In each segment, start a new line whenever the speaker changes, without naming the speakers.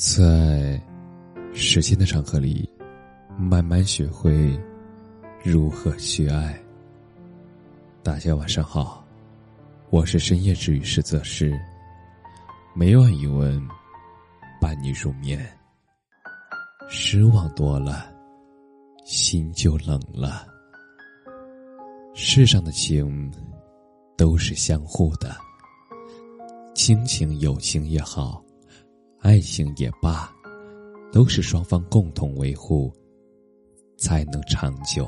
在时间的长河里，慢慢学会如何去爱。大家晚上好，我是深夜治愈师泽师，每晚一问，伴你入眠。失望多了，心就冷了。世上的情都是相互的，亲情、友情也好。爱情也罢，都是双方共同维护，才能长久。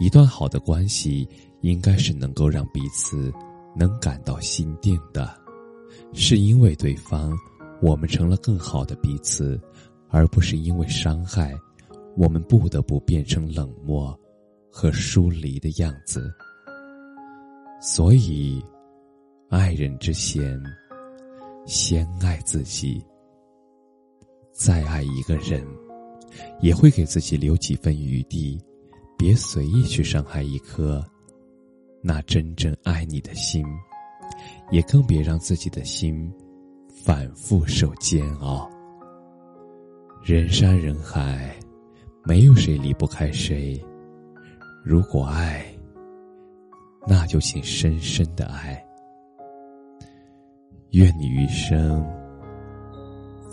一段好的关系，应该是能够让彼此能感到心定的，是因为对方，我们成了更好的彼此，而不是因为伤害，我们不得不变成冷漠和疏离的样子。所以，爱人之前。先爱自己，再爱一个人，也会给自己留几分余地，别随意去伤害一颗那真正爱你的心，也更别让自己的心反复受煎熬。人山人海，没有谁离不开谁。如果爱，那就请深深的爱。愿你余生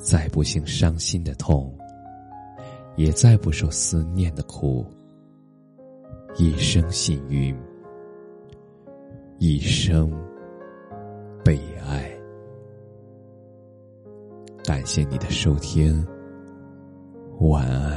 再不幸伤心的痛，也再不受思念的苦，一生幸运，一生被爱。感谢你的收听，晚安。